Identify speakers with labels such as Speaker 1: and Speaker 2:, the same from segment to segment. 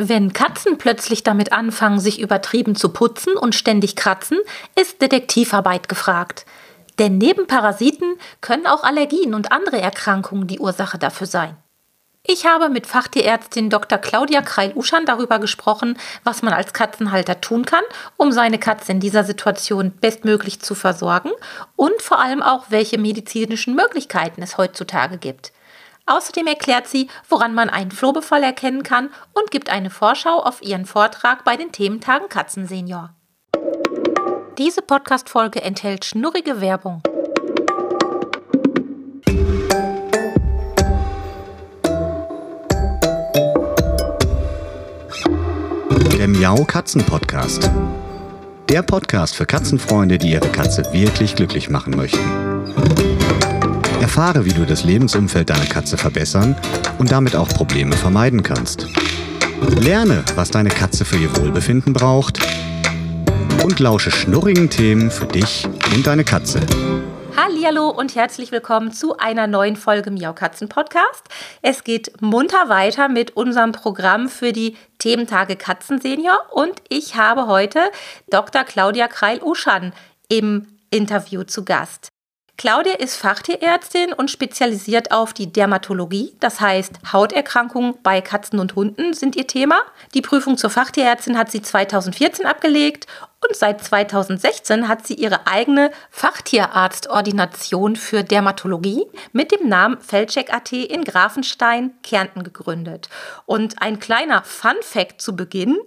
Speaker 1: Wenn Katzen plötzlich damit anfangen, sich übertrieben zu putzen und ständig kratzen, ist Detektivarbeit gefragt. Denn neben Parasiten können auch Allergien und andere Erkrankungen die Ursache dafür sein. Ich habe mit Fachtierärztin Dr. Claudia Kreil-Uschan darüber gesprochen, was man als Katzenhalter tun kann, um seine Katze in dieser Situation bestmöglich zu versorgen und vor allem auch, welche medizinischen Möglichkeiten es heutzutage gibt. Außerdem erklärt sie, woran man einen Flohbefall erkennen kann und gibt eine Vorschau auf ihren Vortrag bei den Thementagen Katzensenior. Diese Podcast-Folge enthält schnurrige Werbung.
Speaker 2: Der Miau Katzen Podcast. Der Podcast für Katzenfreunde, die ihre Katze wirklich glücklich machen möchten. Erfahre, wie du das Lebensumfeld deiner Katze verbessern und damit auch Probleme vermeiden kannst. Lerne, was deine Katze für ihr Wohlbefinden braucht und lausche schnurrigen Themen für dich und deine Katze.
Speaker 1: Hallo und herzlich willkommen zu einer neuen Folge Miau Katzen Podcast. Es geht munter weiter mit unserem Programm für die Thementage Katzen Senior und ich habe heute Dr. Claudia Kreil-Uschan im Interview zu Gast. Claudia ist Fachtierärztin und spezialisiert auf die Dermatologie, das heißt Hauterkrankungen bei Katzen und Hunden sind ihr Thema. Die Prüfung zur Fachtierärztin hat sie 2014 abgelegt und seit 2016 hat sie ihre eigene Fachtierarztordination für Dermatologie mit dem Namen Feldcheck.at in Grafenstein, Kärnten gegründet. Und ein kleiner Fun Fact zu Beginn.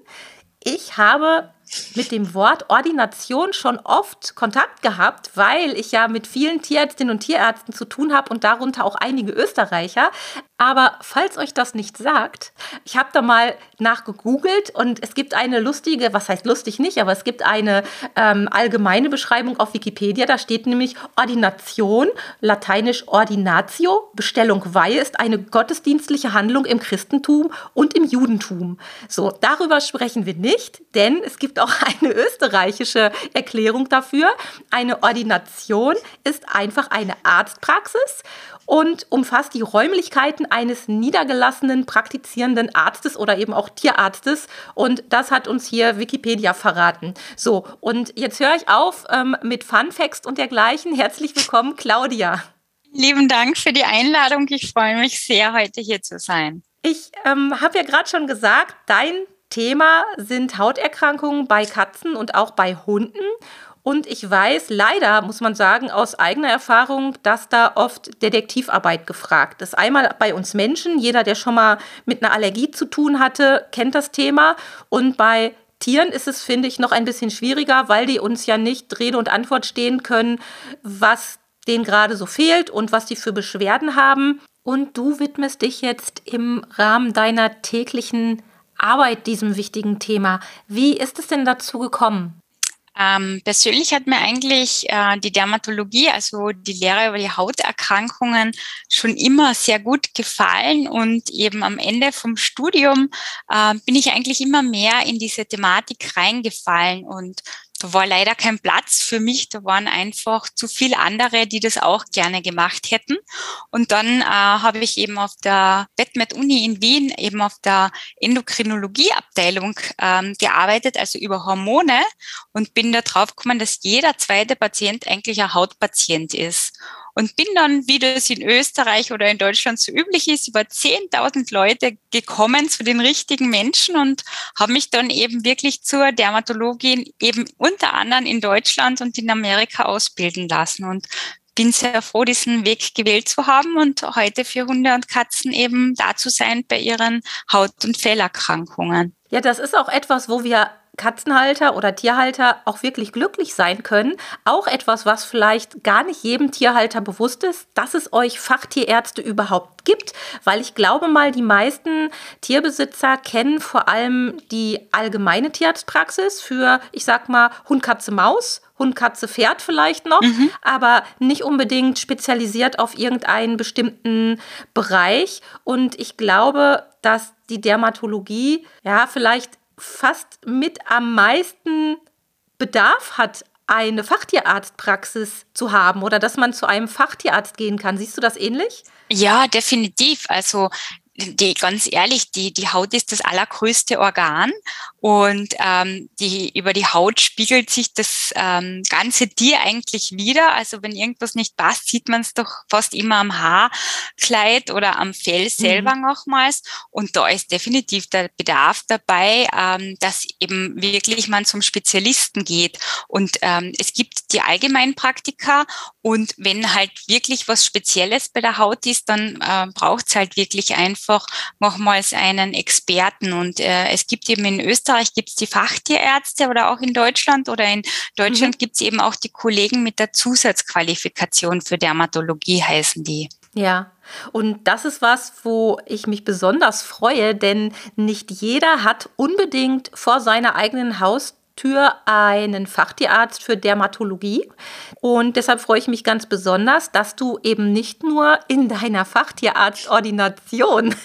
Speaker 1: Ich habe mit dem Wort Ordination schon oft Kontakt gehabt, weil ich ja mit vielen Tierärztinnen und Tierärzten zu tun habe und darunter auch einige Österreicher. Aber falls euch das nicht sagt, ich habe da mal nachgegoogelt und es gibt eine lustige, was heißt lustig nicht, aber es gibt eine ähm, allgemeine Beschreibung auf Wikipedia. Da steht nämlich Ordination, lateinisch Ordinatio, Bestellung Weihe ist eine gottesdienstliche Handlung im Christentum und im Judentum. So, darüber sprechen wir nicht, denn es gibt auch eine österreichische Erklärung dafür. Eine Ordination ist einfach eine Arztpraxis und umfasst die Räumlichkeiten eines niedergelassenen praktizierenden Arztes oder eben auch Tierarztes. Und das hat uns hier Wikipedia verraten. So, und jetzt höre ich auf ähm, mit Funfacts und dergleichen. Herzlich willkommen, Claudia.
Speaker 3: Lieben Dank für die Einladung. Ich freue mich sehr, heute hier zu sein.
Speaker 1: Ich ähm, habe ja gerade schon gesagt, dein Thema sind Hauterkrankungen bei Katzen und auch bei Hunden. Und ich weiß leider, muss man sagen, aus eigener Erfahrung, dass da oft Detektivarbeit gefragt ist. Einmal bei uns Menschen, jeder, der schon mal mit einer Allergie zu tun hatte, kennt das Thema. Und bei Tieren ist es, finde ich, noch ein bisschen schwieriger, weil die uns ja nicht Rede und Antwort stehen können, was denen gerade so fehlt und was die für Beschwerden haben. Und du widmest dich jetzt im Rahmen deiner täglichen Arbeit diesem wichtigen Thema. Wie ist es denn dazu gekommen?
Speaker 3: Ähm, persönlich hat mir eigentlich äh, die Dermatologie, also die Lehre über die Hauterkrankungen, schon immer sehr gut gefallen und eben am Ende vom Studium äh, bin ich eigentlich immer mehr in diese Thematik reingefallen und da war leider kein Platz für mich. Da waren einfach zu viele andere, die das auch gerne gemacht hätten. Und dann äh, habe ich eben auf der BetMed-Uni in Wien eben auf der Endokrinologieabteilung ähm, gearbeitet, also über Hormone und bin da drauf gekommen, dass jeder zweite Patient eigentlich ein Hautpatient ist und bin dann, wie das in Österreich oder in Deutschland so üblich ist, über 10.000 Leute gekommen zu den richtigen Menschen und habe mich dann eben wirklich zur Dermatologin eben unter anderem in Deutschland und in Amerika ausbilden lassen und bin sehr froh, diesen Weg gewählt zu haben und heute für Hunde und Katzen eben da zu sein bei ihren Haut- und Fellerkrankungen.
Speaker 1: Ja, das ist auch etwas, wo wir Katzenhalter oder Tierhalter auch wirklich glücklich sein können. Auch etwas, was vielleicht gar nicht jedem Tierhalter bewusst ist, dass es euch Fachtierärzte überhaupt gibt, weil ich glaube mal, die meisten Tierbesitzer kennen vor allem die allgemeine Tierarztpraxis für, ich sag mal, Hund, Katze, Maus. Hund, Katze, Pferd vielleicht noch, mhm. aber nicht unbedingt spezialisiert auf irgendeinen bestimmten Bereich. Und ich glaube, dass die Dermatologie ja vielleicht fast mit am meisten Bedarf hat, eine Fachtierarztpraxis zu haben oder dass man zu einem Fachtierarzt gehen kann. Siehst du das ähnlich?
Speaker 3: Ja, definitiv. Also die ganz ehrlich, die, die Haut ist das allergrößte Organ und ähm, die, über die Haut spiegelt sich das ähm, ganze Tier eigentlich wieder. Also wenn irgendwas nicht passt, sieht man es doch fast immer am Haarkleid oder am Fell selber mhm. nochmals. Und da ist definitiv der Bedarf dabei, ähm, dass eben wirklich man zum Spezialisten geht. Und ähm, es gibt die Allgemeinpraktika und wenn halt wirklich was Spezielles bei der Haut ist, dann äh, braucht es halt wirklich einfach nochmals einen Experten. Und äh, es gibt eben in Österreich gibt's die Fachtierärzte oder auch in Deutschland oder in Deutschland mhm. gibt's eben auch die Kollegen mit der Zusatzqualifikation für Dermatologie heißen die.
Speaker 1: Ja, und das ist was, wo ich mich besonders freue, denn nicht jeder hat unbedingt vor seiner eigenen Haustür Tür einen Fachtierarzt für Dermatologie. Und deshalb freue ich mich ganz besonders, dass du eben nicht nur in deiner Fachtierarztordination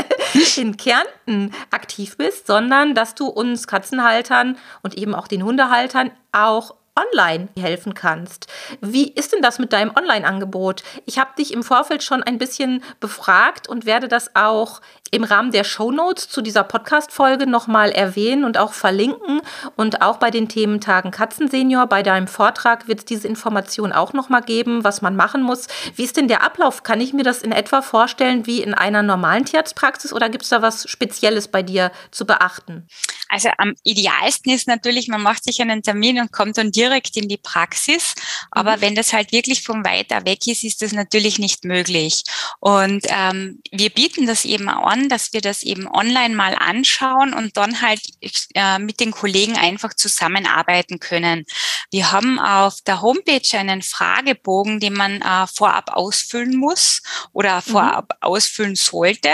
Speaker 1: in Kärnten aktiv bist, sondern dass du uns Katzenhaltern und eben auch den Hundehaltern auch online helfen kannst. Wie ist denn das mit deinem Online-Angebot? Ich habe dich im Vorfeld schon ein bisschen befragt und werde das auch im Rahmen der Shownotes zu dieser Podcast-Folge nochmal erwähnen und auch verlinken. Und auch bei den Thementagen Katzensenior, bei deinem Vortrag wird es diese Information auch nochmal geben, was man machen muss. Wie ist denn der Ablauf? Kann ich mir das in etwa vorstellen wie in einer normalen Tierarztpraxis oder gibt es da was Spezielles bei dir zu beachten?
Speaker 3: Also am idealsten ist natürlich, man macht sich einen Termin und kommt dann direkt in die Praxis. Aber mhm. wenn das halt wirklich von weiter weg ist, ist das natürlich nicht möglich. Und ähm, wir bieten das eben an, dass wir das eben online mal anschauen und dann halt äh, mit den Kollegen einfach zusammenarbeiten können. Wir haben auf der Homepage einen Fragebogen, den man äh, vorab ausfüllen muss oder mhm. vorab mhm. ausfüllen sollte.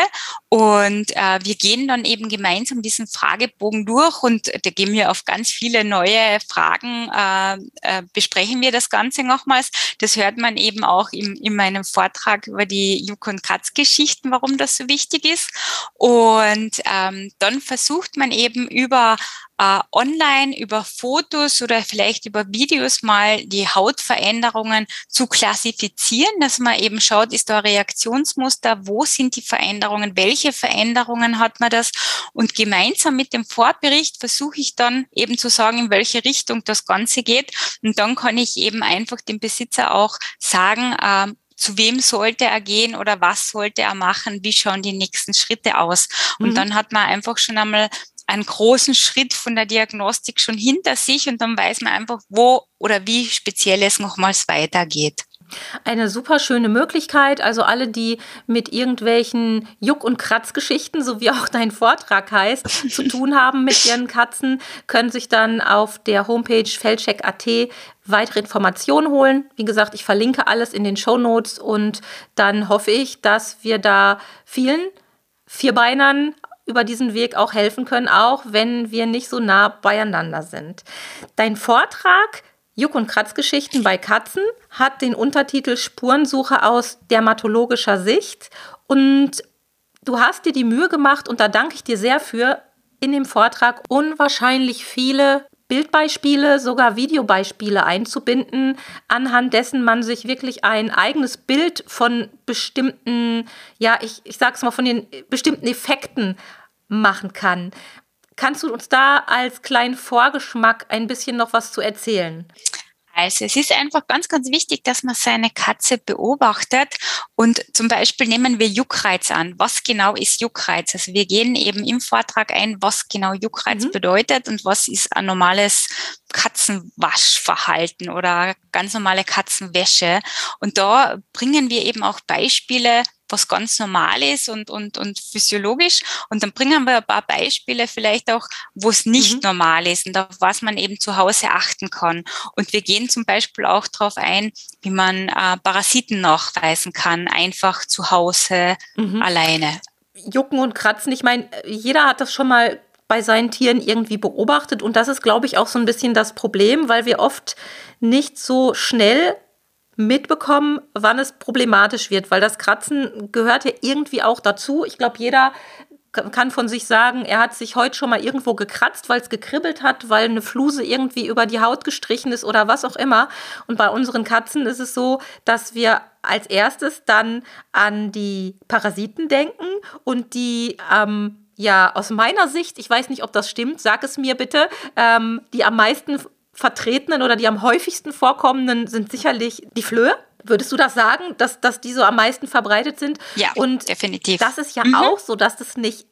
Speaker 3: Und äh, wir gehen dann eben gemeinsam diesen Fragebogen durch und da gehen wir auf ganz viele neue Fragen, äh, äh, besprechen wir das Ganze nochmals. Das hört man eben auch im, in meinem Vortrag über die Juk- und Katz-Geschichten, warum das so wichtig ist. Und ähm, dann versucht man eben über äh, online über Fotos oder vielleicht über Videos mal die Hautveränderungen zu klassifizieren, dass man eben schaut, ist da ein Reaktionsmuster, wo sind die Veränderungen, welche Veränderungen hat man das und gemeinsam mit dem Vorbericht versuche ich dann eben zu sagen, in welche Richtung das Ganze geht und dann kann ich eben einfach dem Besitzer auch sagen, äh, zu wem sollte er gehen oder was sollte er machen, wie schauen die nächsten Schritte aus. Und mhm. dann hat man einfach schon einmal einen großen Schritt von der Diagnostik schon hinter sich und dann weiß man einfach, wo oder wie speziell es nochmals weitergeht.
Speaker 1: Eine super schöne Möglichkeit. Also alle, die mit irgendwelchen Juck- und Kratzgeschichten, so wie auch dein Vortrag heißt, zu tun haben mit ihren Katzen, können sich dann auf der Homepage feldcheck.at weitere Informationen holen. Wie gesagt, ich verlinke alles in den Show Notes und dann hoffe ich, dass wir da vielen Vierbeinern über diesen Weg auch helfen können, auch wenn wir nicht so nah beieinander sind. Dein Vortrag Juck- und Kratzgeschichten bei Katzen hat den Untertitel Spurensuche aus dermatologischer Sicht und du hast dir die Mühe gemacht und da danke ich dir sehr für in dem Vortrag unwahrscheinlich viele Bildbeispiele, sogar Videobeispiele einzubinden, anhand dessen man sich wirklich ein eigenes Bild von bestimmten, ja, ich, ich sag's mal, von den bestimmten Effekten machen kann. Kannst du uns da als kleinen Vorgeschmack ein bisschen noch was zu erzählen?
Speaker 3: Also es ist einfach ganz, ganz wichtig, dass man seine Katze beobachtet und zum Beispiel nehmen wir Juckreiz an. Was genau ist Juckreiz? Also wir gehen eben im Vortrag ein, was genau Juckreiz mhm. bedeutet und was ist ein normales Katzenwaschverhalten oder ganz normale Katzenwäsche. Und da bringen wir eben auch Beispiele was ganz normal ist und, und, und physiologisch. Und dann bringen wir ein paar Beispiele vielleicht auch, wo es nicht mhm. normal ist und auf was man eben zu Hause achten kann. Und wir gehen zum Beispiel auch darauf ein, wie man äh, Parasiten nachweisen kann, einfach zu Hause mhm. alleine.
Speaker 1: Jucken und Kratzen, ich meine, jeder hat das schon mal bei seinen Tieren irgendwie beobachtet. Und das ist, glaube ich, auch so ein bisschen das Problem, weil wir oft nicht so schnell mitbekommen, wann es problematisch wird, weil das Kratzen gehört ja irgendwie auch dazu. Ich glaube, jeder kann von sich sagen, er hat sich heute schon mal irgendwo gekratzt, weil es gekribbelt hat, weil eine Fluse irgendwie über die Haut gestrichen ist oder was auch immer. Und bei unseren Katzen ist es so, dass wir als erstes dann an die Parasiten denken und die ähm, ja aus meiner Sicht, ich weiß nicht, ob das stimmt, sag es mir bitte, ähm, die am meisten vertretenen oder die am häufigsten vorkommenden sind sicherlich die Flöhe. Würdest du das sagen, dass, dass die so am meisten verbreitet sind?
Speaker 3: Ja, und definitiv.
Speaker 1: Das ist ja mhm. auch so, dass das nicht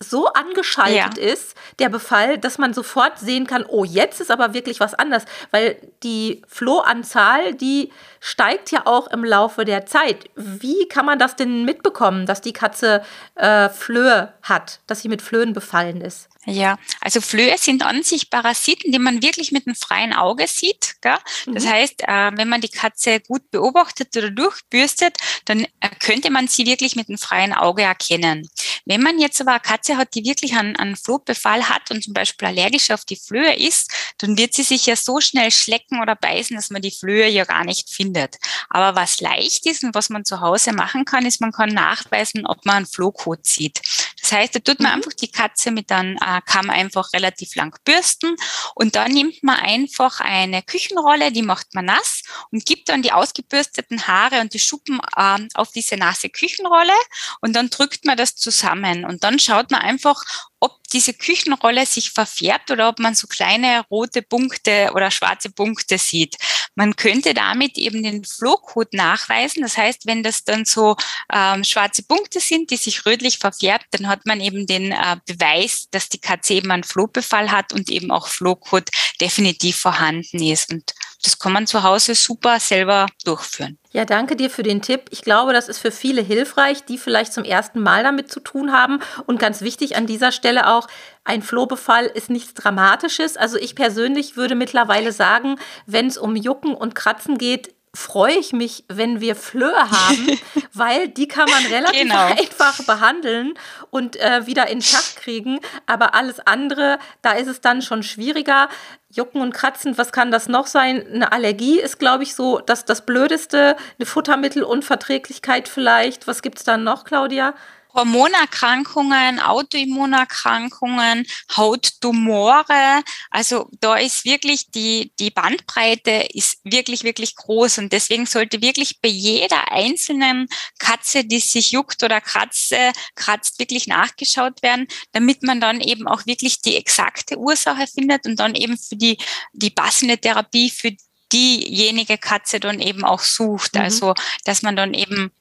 Speaker 1: so angeschaltet ja. ist, der Befall, dass man sofort sehen kann, oh, jetzt ist aber wirklich was anders, weil die Flohanzahl, die steigt ja auch im Laufe der Zeit. Wie kann man das denn mitbekommen, dass die Katze äh, Flöhe hat, dass sie mit Flöhen befallen ist?
Speaker 3: Ja, also Flöhe sind an sich Parasiten, die man wirklich mit einem freien Auge sieht. Gell? Das mhm. heißt, äh, wenn man die Katze gut beobachtet oder durchbürstet, dann äh, könnte man sie wirklich mit einem freien Auge erkennen. Wenn man jetzt aber eine Katze hat, die wirklich einen, einen Flohbefall hat und zum Beispiel allergisch auf die Flöhe ist, dann wird sie sich ja so schnell schlecken oder beißen, dass man die Flöhe ja gar nicht findet. Aber was leicht ist und was man zu Hause machen kann, ist, man kann nachweisen, ob man einen Flohkot sieht. Das heißt, da tut man mhm. einfach die Katze mit einem äh, Kamm einfach relativ lang bürsten und dann nimmt man einfach eine Küchenrolle, die macht man nass und gibt dann die ausgebürsteten Haare und die Schuppen äh, auf diese nasse Küchenrolle und dann drückt man das zusammen und dann schaut man einfach, ob diese Küchenrolle sich verfärbt oder ob man so kleine rote Punkte oder schwarze Punkte sieht. Man könnte damit eben den Flohcode nachweisen. Das heißt, wenn das dann so ähm, schwarze Punkte sind, die sich rötlich verfärbt, dann hat man eben den äh, Beweis, dass die Katze eben einen Flohbefall hat und eben auch Flohcode definitiv vorhanden ist. Und das kann man zu Hause super selber durchführen.
Speaker 1: Ja, danke dir für den Tipp. Ich glaube, das ist für viele hilfreich, die vielleicht zum ersten Mal damit zu tun haben. Und ganz wichtig an dieser Stelle auch, ein Flohbefall ist nichts Dramatisches. Also ich persönlich würde mittlerweile sagen, wenn es um Jucken und Kratzen geht, freue ich mich, wenn wir Flöhe haben, weil die kann man relativ genau. einfach behandeln und äh, wieder in Schach kriegen. Aber alles andere, da ist es dann schon schwieriger. Jucken und Kratzen, was kann das noch sein? Eine Allergie ist, glaube ich, so das, das Blödeste. Eine Futtermittelunverträglichkeit vielleicht. Was gibt es dann noch, Claudia?
Speaker 3: Hormonerkrankungen, Autoimmunerkrankungen, Hauttumore. Also da ist wirklich die, die Bandbreite ist wirklich, wirklich groß. Und deswegen sollte wirklich bei jeder einzelnen Katze, die sich juckt oder kratze, kratzt, wirklich nachgeschaut werden, damit man dann eben auch wirklich die exakte Ursache findet und dann eben für die, die passende Therapie für diejenige Katze dann eben auch sucht. Mhm. Also, dass man dann eben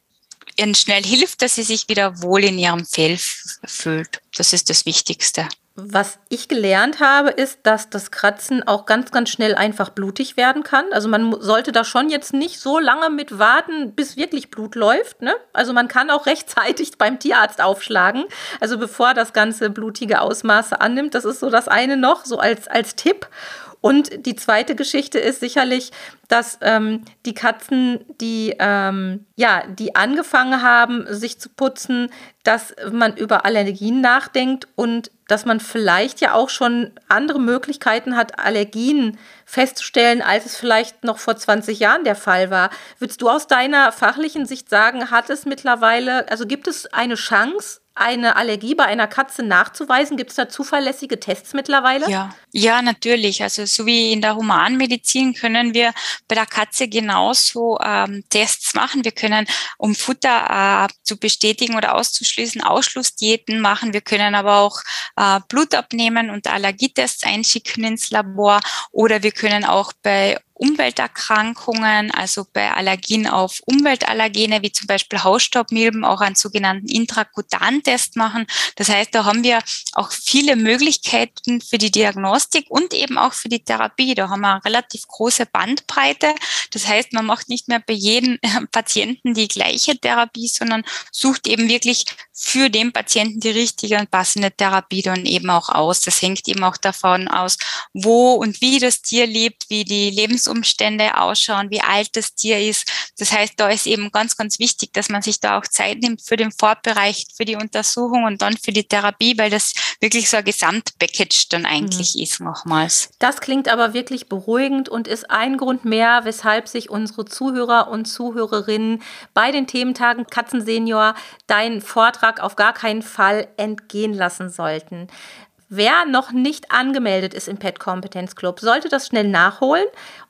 Speaker 3: ihnen schnell hilft, dass sie sich wieder wohl in ihrem Fell fühlt. Das ist das Wichtigste.
Speaker 1: Was ich gelernt habe, ist, dass das Kratzen auch ganz, ganz schnell einfach blutig werden kann. Also man sollte da schon jetzt nicht so lange mit warten, bis wirklich Blut läuft. Ne? Also man kann auch rechtzeitig beim Tierarzt aufschlagen. Also bevor das ganze blutige Ausmaße annimmt. Das ist so das eine noch, so als, als Tipp. Und die zweite Geschichte ist sicherlich, dass ähm, die Katzen, die ähm, ja, die angefangen haben, sich zu putzen, dass man über Allergien nachdenkt und dass man vielleicht ja auch schon andere Möglichkeiten hat, Allergien festzustellen, als es vielleicht noch vor 20 Jahren der Fall war. Würdest du aus deiner fachlichen Sicht sagen, hat es mittlerweile, also gibt es eine Chance, eine Allergie bei einer Katze nachzuweisen? Gibt es da zuverlässige Tests mittlerweile?
Speaker 3: Ja, ja, natürlich. Also so wie in der Humanmedizin können wir bei der Katze genauso ähm, Tests machen. Wir können, um Futter äh, zu bestätigen oder auszuschließen, Ausschlussdiäten machen. Wir können aber auch äh, Blut abnehmen und Allergietests einschicken ins Labor oder wir können auch bei Umwelterkrankungen, also bei Allergien auf Umweltallergene, wie zum Beispiel Hausstaubmilben, auch einen sogenannten Intrakutan-Test machen. Das heißt, da haben wir auch viele Möglichkeiten für die Diagnostik und eben auch für die Therapie. Da haben wir eine relativ große Bandbreite. Das heißt, man macht nicht mehr bei jedem Patienten die gleiche Therapie, sondern sucht eben wirklich für den Patienten die richtige und passende Therapie dann eben auch aus. Das hängt eben auch davon aus, wo und wie das Tier lebt, wie die Lebens Lebensumstände ausschauen, wie alt das Tier ist. Das heißt, da ist eben ganz, ganz wichtig, dass man sich da auch Zeit nimmt für den Fortbereich, für die Untersuchung und dann für die Therapie, weil das wirklich so ein Gesamtpackage dann eigentlich mhm. ist nochmals.
Speaker 1: Das klingt aber wirklich beruhigend und ist ein Grund mehr, weshalb sich unsere Zuhörer und Zuhörerinnen bei den Thementagen Katzensenior deinen Vortrag auf gar keinen Fall entgehen lassen sollten. Wer noch nicht angemeldet ist im Pet Kompetenz Club, sollte das schnell nachholen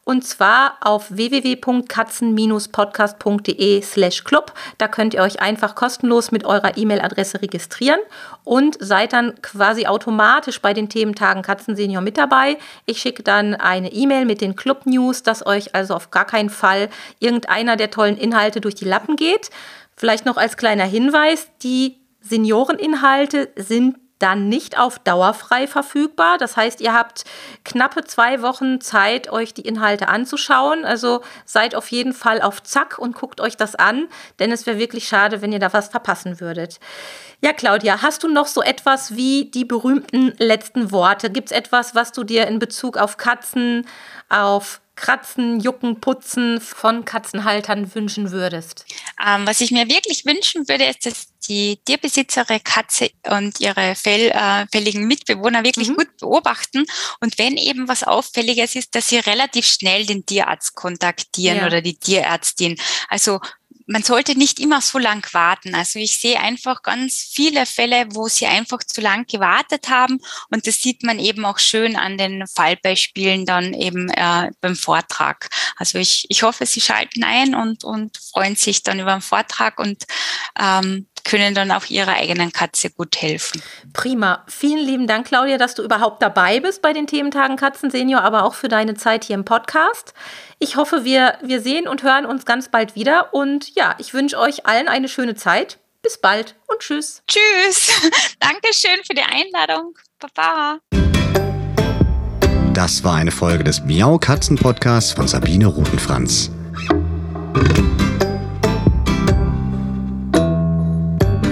Speaker 1: und zwar auf www.katzen-podcast.de slash club. Da könnt ihr euch einfach kostenlos mit eurer E-Mail-Adresse registrieren und seid dann quasi automatisch bei den Thementagen Katzensenior mit dabei. Ich schicke dann eine E-Mail mit den Club-News, dass euch also auf gar keinen Fall irgendeiner der tollen Inhalte durch die Lappen geht. Vielleicht noch als kleiner Hinweis, die Senioreninhalte sind dann nicht auf Dauer frei verfügbar. Das heißt, ihr habt knappe zwei Wochen Zeit, euch die Inhalte anzuschauen. Also seid auf jeden Fall auf Zack und guckt euch das an, denn es wäre wirklich schade, wenn ihr da was verpassen würdet. Ja, Claudia, hast du noch so etwas wie die berühmten letzten Worte? Gibt es etwas, was du dir in Bezug auf Katzen, auf Kratzen, Jucken, Putzen von Katzenhaltern wünschen würdest?
Speaker 3: Ähm, was ich mir wirklich wünschen würde, ist, dass die Tierbesitzerin Katze und ihre fell, äh, fälligen Mitbewohner wirklich mhm. gut beobachten und wenn eben was Auffälliges ist, dass sie relativ schnell den Tierarzt kontaktieren ja. oder die Tierärztin. Also man sollte nicht immer so lang warten. Also ich sehe einfach ganz viele Fälle, wo sie einfach zu lang gewartet haben und das sieht man eben auch schön an den Fallbeispielen dann eben äh, beim Vortrag. Also ich, ich hoffe, Sie schalten ein und, und freuen sich dann über den Vortrag und ähm, können dann auch ihrer eigenen Katze gut helfen.
Speaker 1: Prima. Vielen lieben Dank, Claudia, dass du überhaupt dabei bist bei den Thementagen Katzen Senior, aber auch für deine Zeit hier im Podcast. Ich hoffe, wir, wir sehen und hören uns ganz bald wieder. Und ja, ich wünsche euch allen eine schöne Zeit. Bis bald und tschüss.
Speaker 3: Tschüss. Dankeschön für die Einladung. Baba.
Speaker 2: Das war eine Folge des Miau Katzen Podcasts von Sabine Rutenfranz.